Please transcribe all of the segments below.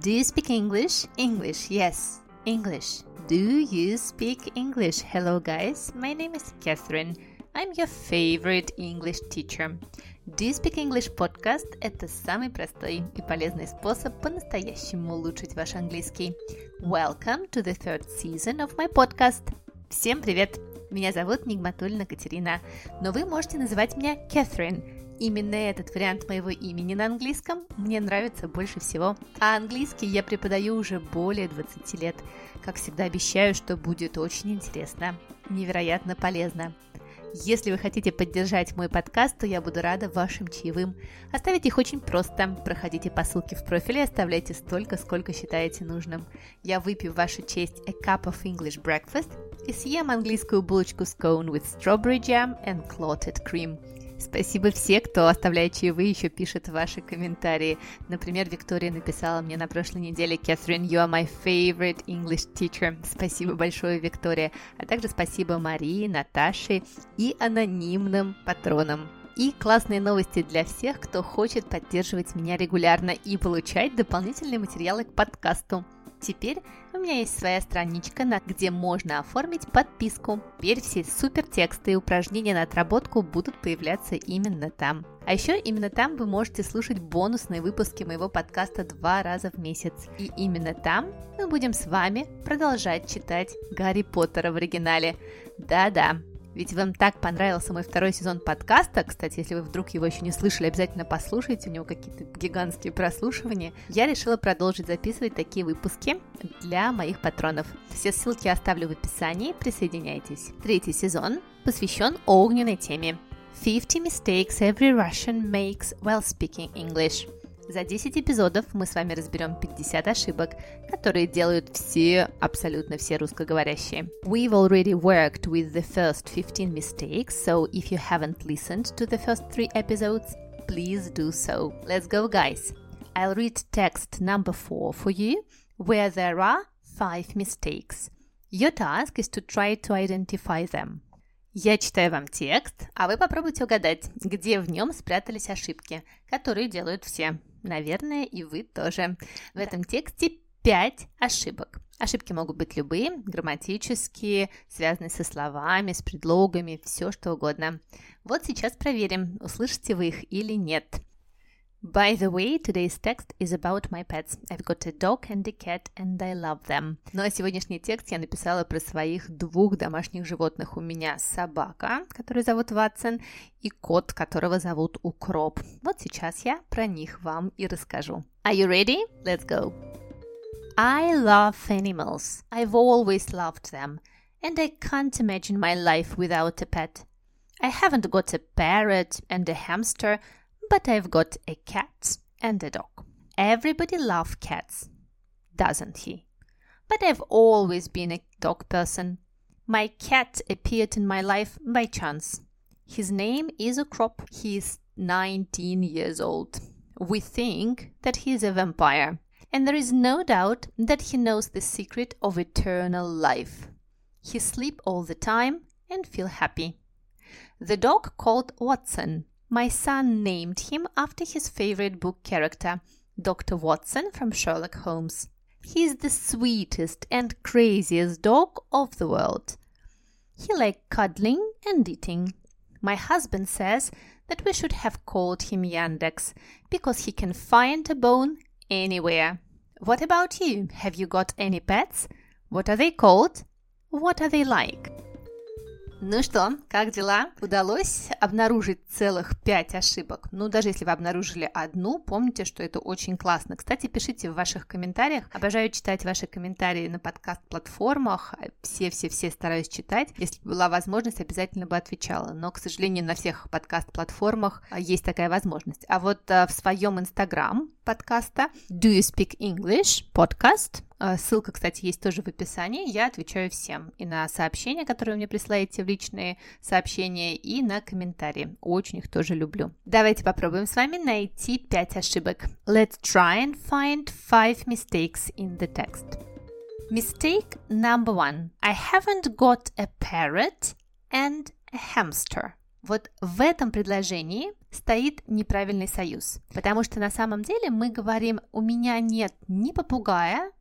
Do you speak English? English, yes, English. Do you speak English? Hello, guys. My name is Catherine. I'm your favorite English teacher. Do you speak English podcast – это самый простой и полезный способ по-настоящему улучшить ваш английский. Welcome to the third season of my podcast. Всем привет! Меня зовут Нигматульна Катерина, но вы можете называть меня Catherine. Именно этот вариант моего имени на английском мне нравится больше всего. А английский я преподаю уже более 20 лет. Как всегда обещаю, что будет очень интересно, невероятно полезно. Если вы хотите поддержать мой подкаст, то я буду рада вашим чаевым. Оставить их очень просто. Проходите по ссылке в профиле оставляйте столько, сколько считаете нужным. Я выпью в вашу честь a cup of English breakfast и съем английскую булочку scone with strawberry jam and clotted cream. Спасибо все, кто оставляет чаевые, еще пишет ваши комментарии. Например, Виктория написала мне на прошлой неделе «Catherine, you are my favorite English teacher». Спасибо большое, Виктория. А также спасибо Марии, Наташе и анонимным патронам. И классные новости для всех, кто хочет поддерживать меня регулярно и получать дополнительные материалы к подкасту. Теперь у меня есть своя страничка, на где можно оформить подписку. Теперь все супер тексты и упражнения на отработку будут появляться именно там. А еще именно там вы можете слушать бонусные выпуски моего подкаста два раза в месяц. И именно там мы будем с вами продолжать читать Гарри Поттера в оригинале. Да-да, ведь вам так понравился мой второй сезон подкаста, кстати, если вы вдруг его еще не слышали, обязательно послушайте, у него какие-то гигантские прослушивания, я решила продолжить записывать такие выпуски для моих патронов. Все ссылки оставлю в описании, присоединяйтесь. Третий сезон посвящен огненной теме 50 mistakes every Russian makes while speaking English. За 10 эпизодов мы с вами разберем 50 ошибок, которые делают все, абсолютно все русскоговорящие. We've already worked with the first 15 mistakes, so if you haven't listened to the first three episodes, please do so. Let's go, guys! I'll read text number 4 for you, where there are 5 mistakes. Your task is to try to identify them. Я читаю вам текст, а вы попробуйте угадать, где в нем спрятались ошибки, которые делают все. Наверное, и вы тоже. В этом тексте 5 ошибок. Ошибки могут быть любые, грамматические, связанные со словами, с предлогами, все что угодно. Вот сейчас проверим, услышите вы их или нет. By the way, today's text is about my pets. I've got a dog and a cat, and I love them. Ну а сегодняшний текст я написала про своих двух домашних животных. У меня собака, которую зовут Ватсон, и кот, которого зовут Укроп. Вот сейчас я про них вам и расскажу. Are you ready? Let's go. I love animals. I've always loved them, and I can't imagine my life without a pet. I haven't got a parrot and a hamster, but I've got a cat and a dog. Everybody loves cats, doesn't he? But I've always been a dog person. My cat appeared in my life by chance. His name is Ukrop. He is 19 years old. We think that he is a vampire, and there is no doubt that he knows the secret of eternal life. He sleep all the time and feel happy. The dog called Watson my son named him after his favorite book character, Dr. Watson from Sherlock Holmes. He's the sweetest and craziest dog of the world. He likes cuddling and eating. My husband says that we should have called him Yandex because he can find a bone anywhere. What about you? Have you got any pets? What are they called? What are they like? Ну что, как дела? Удалось обнаружить целых пять ошибок? Ну, даже если вы обнаружили одну, помните, что это очень классно. Кстати, пишите в ваших комментариях. Обожаю читать ваши комментарии на подкаст-платформах. Все-все-все стараюсь читать. Если была возможность, обязательно бы отвечала. Но, к сожалению, на всех подкаст-платформах а, есть такая возможность. А вот а, в своем инстаграм подкаста Do You Speak English подкаст Ссылка, кстати, есть тоже в описании. Я отвечаю всем. И на сообщения, которые вы мне присылаете в личные сообщения, и на комментарии. Очень их тоже люблю. Давайте попробуем с вами найти 5 ошибок. Let's try and find 5 mistakes in the text. Mistake number one. I haven't got a parrot and a hamster. Вот в этом предложении стоит неправильный союз, потому что на самом деле мы говорим «у меня нет ни попугая,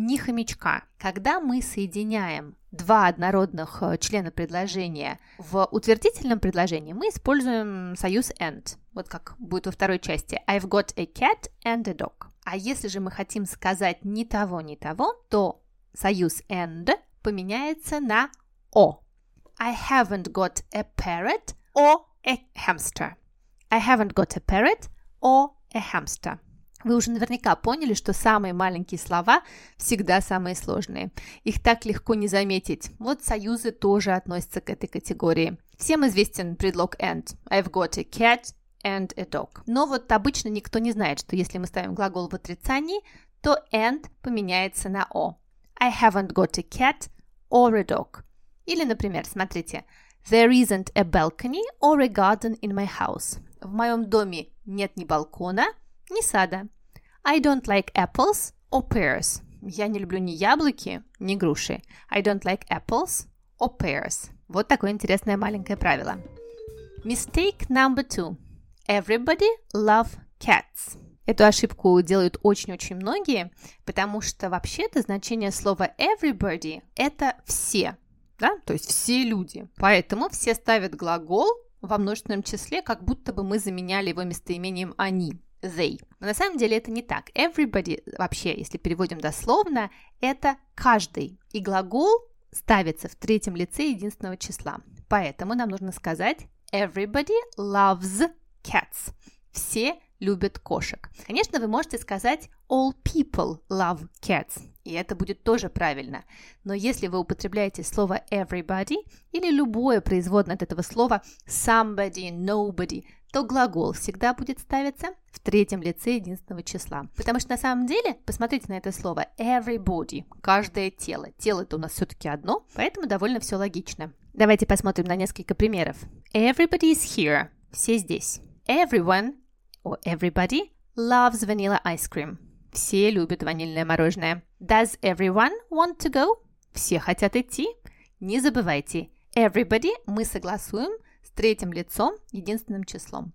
ни хомячка». Когда мы соединяем два однородных э, члена предложения в утвердительном предложении, мы используем союз and. Вот как будет во второй части. I've got a cat and a dog. А если же мы хотим сказать ни того, ни того, то союз and поменяется на о. I haven't got a parrot or a hamster. I haven't got a parrot or a hamster. Вы уже наверняка поняли, что самые маленькие слова всегда самые сложные. Их так легко не заметить. Вот союзы тоже относятся к этой категории. Всем известен предлог and. I've got a cat and a dog. Но вот обычно никто не знает, что если мы ставим глагол в отрицании, то and поменяется на o. I haven't got a cat or a dog. Или, например, смотрите, There isn't a balcony or a garden in my house. В моем доме нет ни балкона, ни сада. I don't like apples or pears. Я не люблю ни яблоки, ни груши. I don't like apples or pears. Вот такое интересное маленькое правило. Mistake number two. Everybody love cats. Эту ошибку делают очень-очень многие, потому что вообще-то значение слова everybody – это все, да, то есть все люди. Поэтому все ставят глагол во множественном числе, как будто бы мы заменяли его местоимением они they. Но на самом деле это не так. Everybody, вообще, если переводим дословно, это каждый. И глагол ставится в третьем лице единственного числа. Поэтому нам нужно сказать everybody loves cats. Все любят кошек. Конечно, вы можете сказать all people love cats, и это будет тоже правильно. Но если вы употребляете слово everybody или любое производное от этого слова somebody, nobody, то глагол всегда будет ставиться в третьем лице единственного числа. Потому что на самом деле, посмотрите на это слово everybody, каждое тело. Тело это у нас все-таки одно, поэтому довольно все логично. Давайте посмотрим на несколько примеров. Everybody is here. Все здесь. Everyone or everybody loves vanilla ice cream. Все любят ванильное мороженое. Does everyone want to go? Все хотят идти. Не забывайте, everybody мы согласуем с третьим лицом, единственным числом.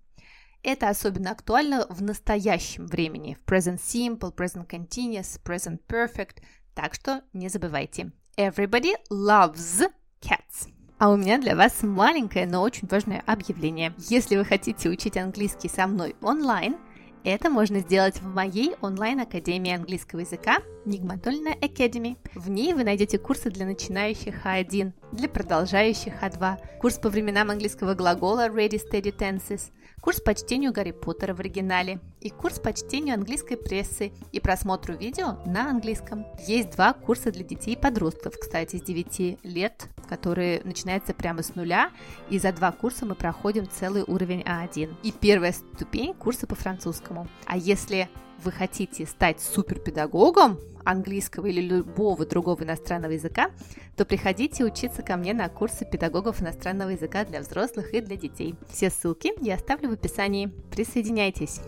Это особенно актуально в настоящем времени, в present simple, present continuous, present perfect, так что не забывайте. Everybody loves cats. А у меня для вас маленькое, но очень важное объявление. Если вы хотите учить английский со мной онлайн, это можно сделать в моей онлайн-академии английского языка Nigmatolna Academy. В ней вы найдете курсы для начинающих А1, для продолжающих А2, курс по временам английского глагола Ready Steady Tenses, курс по чтению Гарри Поттера в оригинале и курс по чтению английской прессы и просмотру видео на английском. Есть два курса для детей и подростков, кстати, с 9 лет, которые начинаются прямо с нуля, и за два курса мы проходим целый уровень А1. И первая ступень курса по французскому. А если вы хотите стать суперпедагогом английского или любого другого иностранного языка, то приходите учиться ко мне на курсы педагогов иностранного языка для взрослых и для детей. Все ссылки я оставлю в описании. Присоединяйтесь.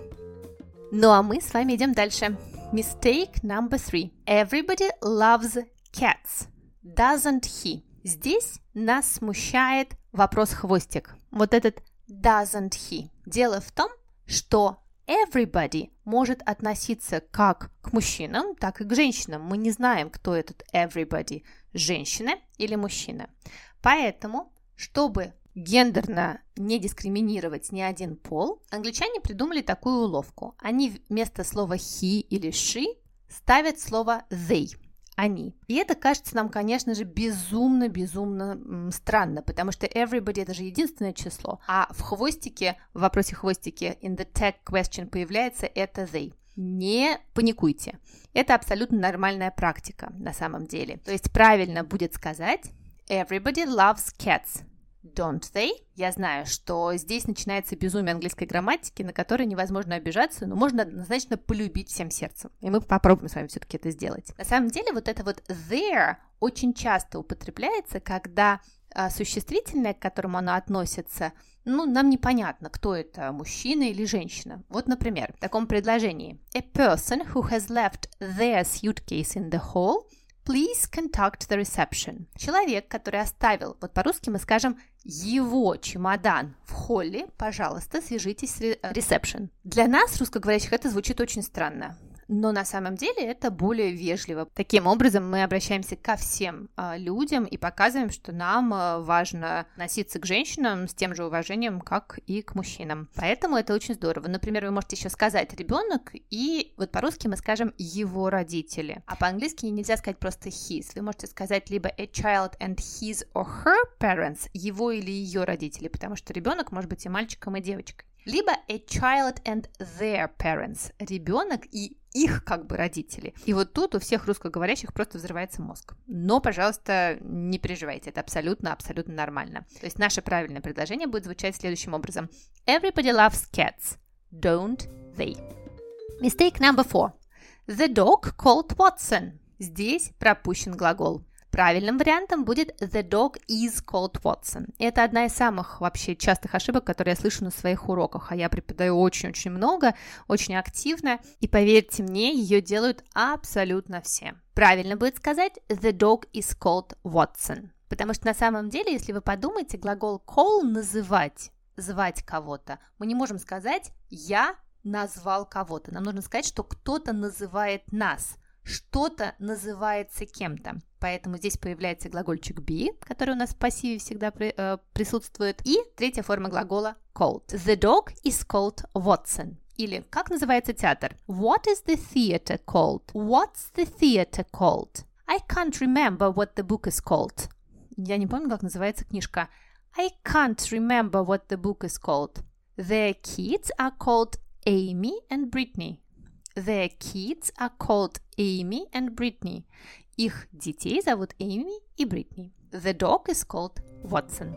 Ну а мы с вами идем дальше. Mistake number three. Everybody loves cats. Doesn't he? Здесь нас смущает вопрос хвостик. Вот этот doesn't he. Дело в том, что everybody может относиться как к мужчинам, так и к женщинам. Мы не знаем, кто этот everybody, женщина или мужчина. Поэтому, чтобы гендерно не дискриминировать ни один пол, англичане придумали такую уловку. Они вместо слова he или she ставят слово they – они. И это кажется нам, конечно же, безумно-безумно странно, потому что everybody это же единственное число, а в хвостике, в вопросе хвостике in the tag question появляется это they. Не паникуйте. Это абсолютно нормальная практика на самом деле. То есть правильно будет сказать everybody loves cats don't they. Я знаю, что здесь начинается безумие английской грамматики, на которой невозможно обижаться, но можно однозначно полюбить всем сердцем. И мы попробуем с вами все-таки это сделать. На самом деле вот это вот there очень часто употребляется, когда а, существительное, к которому оно относится, ну, нам непонятно, кто это, мужчина или женщина. Вот, например, в таком предложении. A person who has left their suitcase in the hall please contact the reception. Человек, который оставил, вот по-русски мы скажем, его чемодан в холле, пожалуйста, свяжитесь с reception. Для нас, русскоговорящих, это звучит очень странно но на самом деле это более вежливо. Таким образом, мы обращаемся ко всем э, людям и показываем, что нам э, важно относиться к женщинам с тем же уважением, как и к мужчинам. Поэтому это очень здорово. Например, вы можете еще сказать ребенок, и вот по-русски мы скажем его родители. А по-английски нельзя сказать просто his. Вы можете сказать либо a child and his or her parents, его или ее родители, потому что ребенок может быть и мальчиком, и девочкой либо a child and their parents, ребенок и их как бы родители. И вот тут у всех русскоговорящих просто взрывается мозг. Но, пожалуйста, не переживайте, это абсолютно-абсолютно нормально. То есть наше правильное предложение будет звучать следующим образом. Everybody loves cats, don't they? Mistake number four. The dog called Watson. Здесь пропущен глагол. Правильным вариантом будет The dog is called Watson. Это одна из самых вообще частых ошибок, которые я слышу на своих уроках, а я преподаю очень-очень много, очень активно, и поверьте мне, ее делают абсолютно все. Правильно будет сказать The dog is called Watson. Потому что на самом деле, если вы подумаете, глагол call называть, звать кого-то, мы не можем сказать я назвал кого-то. Нам нужно сказать, что кто-то называет нас – что-то называется кем-то. Поэтому здесь появляется глагольчик be, который у нас в пассиве всегда при, э, присутствует. И третья форма глагола called. The dog is called Watson. Или как называется театр? What is the theater called? What's the theater called? I can't remember what the book is called. Я не помню, как называется книжка. I can't remember what the book is called. Their kids are called Amy and Brittany. Their kids are called Amy and Brittany. Их детей зовут Эми и Бритни. The dog is called Watson.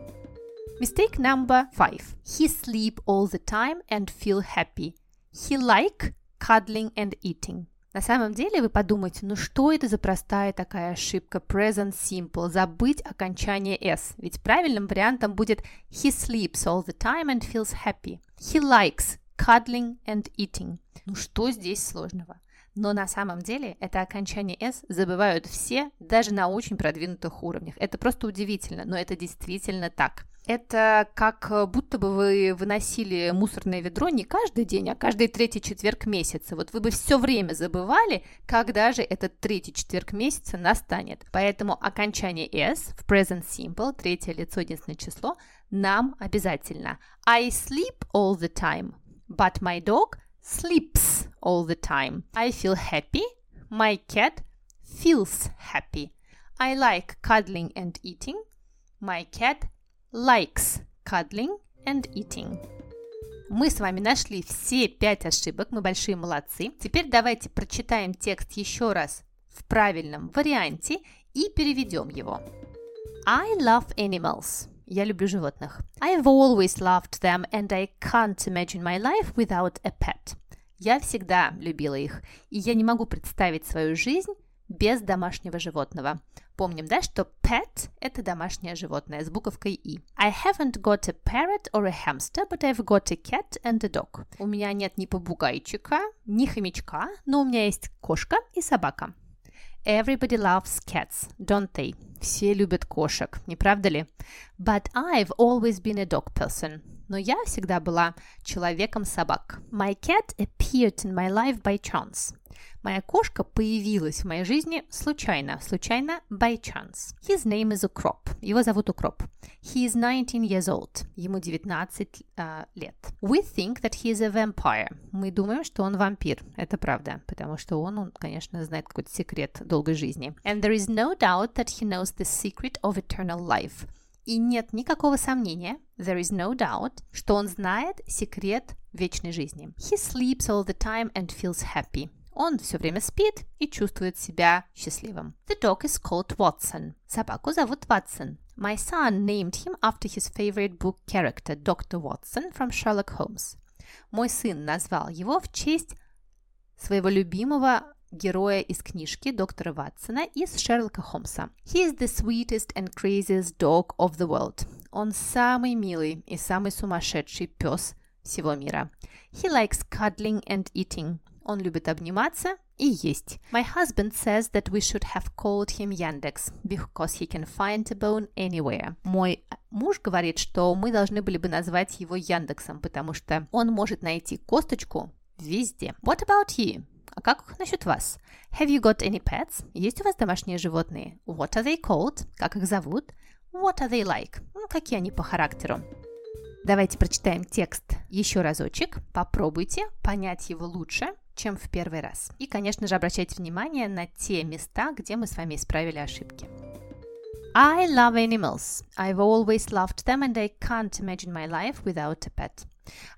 Mistake number five. He sleep all the time and feel happy. He like cuddling and eating. На самом деле вы подумаете, ну что это за простая такая ошибка present simple, забыть окончание s, ведь правильным вариантом будет he sleeps all the time and feels happy. He likes cuddling and eating. Ну что здесь сложного? Но на самом деле это окончание S забывают все, даже на очень продвинутых уровнях. Это просто удивительно, но это действительно так. Это как будто бы вы выносили мусорное ведро не каждый день, а каждый третий четверг месяца. Вот вы бы все время забывали, когда же этот третий четверг месяца настанет. Поэтому окончание S в present simple, третье лицо, единственное число, нам обязательно. I sleep all the time, but my dog sleeps all the time. I feel happy. My cat feels happy. I like cuddling and eating. My cat likes cuddling and eating. Мы с вами нашли все пять ошибок, мы большие молодцы. Теперь давайте прочитаем текст еще раз в правильном варианте и переведем его. I love animals. Я люблю животных. I've always loved them and I can't imagine my life without a pet. Я всегда любила их, и я не могу представить свою жизнь без домашнего животного. Помним, да, что pet – это домашнее животное с буковкой «и». I haven't got a parrot or a hamster, but I've got a cat and a dog. У меня нет ни попугайчика, ни хомячка, но у меня есть кошка и собака. Everybody loves cats, don't they? Все любят кошек, не правда ли? But I've always been a dog person. Но я всегда была человеком собак. My cat appeared in my life by chance. Моя кошка появилась в моей жизни случайно, случайно by chance. His name is Укроп. Его зовут Укроп. He is 19 years old. Ему 19 uh, а, лет. We think that he is a vampire. Мы думаем, что он вампир. Это правда, потому что он, он, конечно, знает какой-то секрет долгой жизни. And there is no doubt that he knows the secret of eternal life. И нет никакого сомнения, there is no doubt, что он знает секрет вечной жизни. He sleeps all the time and feels happy. Он все время спит и чувствует себя счастливым. The dog is called Watson. Собаку зовут Ватсон. My son named him after his favorite book character, Dr. Watson from Sherlock Holmes. Мой сын назвал его в честь своего любимого героя из книжки доктора Ватсона из Шерлока Холмса. He is the sweetest and craziest dog of the world. Он самый милый и самый сумасшедший пес всего мира. He likes cuddling and eating. Он любит обниматься и есть. My husband says that we should have called him Yandex because he can find a bone anywhere. Мой муж говорит, что мы должны были бы назвать его Яндексом, потому что он может найти косточку везде. What about you? А как насчет вас? Have you got any pets? Есть у вас домашние животные? What are they called? Как их зовут? What are they like? Ну, какие они по характеру? Давайте прочитаем текст еще разочек. Попробуйте понять его лучше, чем в первый раз. И, конечно же, обращайте внимание на те места, где мы с вами исправили ошибки. I love animals. I've always loved them and I can't imagine my life without a pet.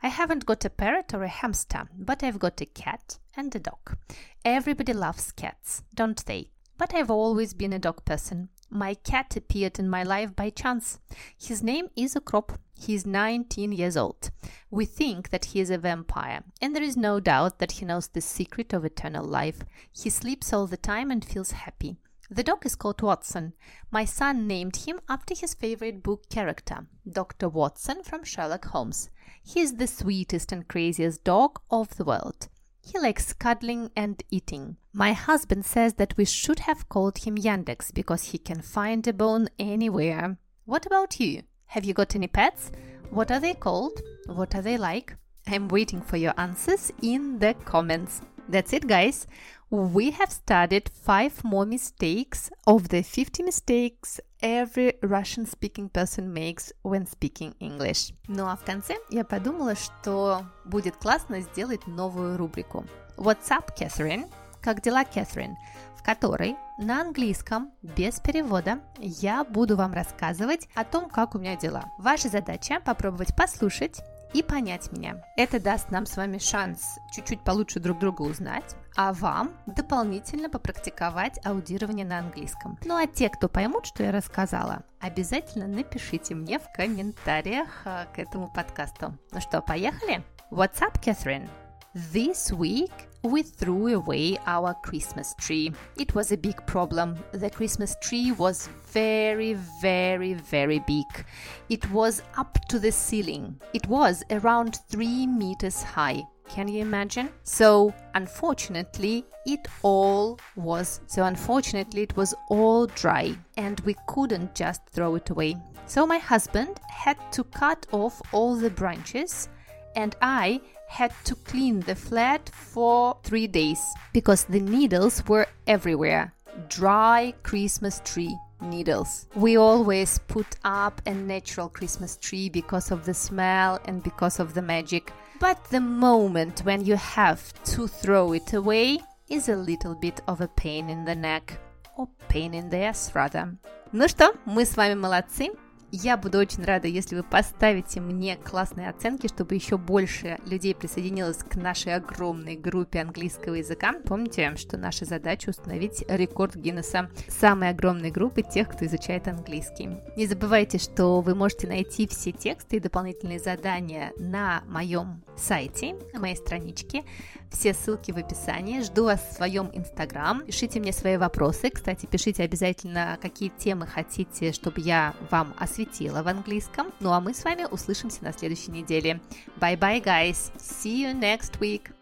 I haven't got a parrot or a hamster, but I've got a cat and a dog. Everybody loves cats, don't they? But I've always been a dog person. My cat appeared in my life by chance. His name is Okrop. He is 19 years old. We think that he is a vampire, and there is no doubt that he knows the secret of eternal life. He sleeps all the time and feels happy. The dog is called Watson. My son named him after his favorite book character, Dr. Watson from Sherlock Holmes. He is the sweetest and craziest dog of the world. He likes cuddling and eating. My husband says that we should have called him Yandex because he can find a bone anywhere. What about you? Have you got any pets? What are they called? What are they like? I'm waiting for your answers in the comments. That's it, guys. We have studied five more mistakes of the 50 mistakes every Russian speaking person makes when speaking English. Ну а в конце я подумала, что будет классно сделать новую рубрику. What's up, Catherine? Как дела, Catherine? В которой на английском без перевода я буду вам рассказывать о том, как у меня дела. Ваша задача попробовать послушать и понять меня. Это даст нам с вами шанс чуть-чуть получше друг друга узнать, а вам дополнительно попрактиковать аудирование на английском. Ну а те, кто поймут, что я рассказала, обязательно напишите мне в комментариях а, к этому подкасту. Ну что, поехали? What's up, Catherine? This week we threw away our Christmas tree. It was a big problem. The Christmas tree was very, very, very big. It was up to the ceiling. It was around three meters high. Can you imagine? So, unfortunately, it all was so unfortunately it was all dry and we couldn't just throw it away. So my husband had to cut off all the branches and I had to clean the flat for three days because the needles were everywhere. Dry Christmas tree needles. We always put up a natural Christmas tree because of the smell and because of the magic. But the moment when you have to throw it away is a little bit of a pain in the neck. Or pain in the ass, rather. Ну что, мы с вами молодцы. Я буду очень рада, если вы поставите мне классные оценки, чтобы еще больше людей присоединилось к нашей огромной группе английского языка. Помните, что наша задача установить рекорд Гиннесса самой огромной группы тех, кто изучает английский. Не забывайте, что вы можете найти все тексты и дополнительные задания на моем сайте, на моей страничке. Все ссылки в описании. Жду вас в своем инстаграм. Пишите мне свои вопросы. Кстати, пишите обязательно, какие темы хотите, чтобы я вам осветила в английском. Ну а мы с вами услышимся на следующей неделе. Bye bye, guys. See you next week.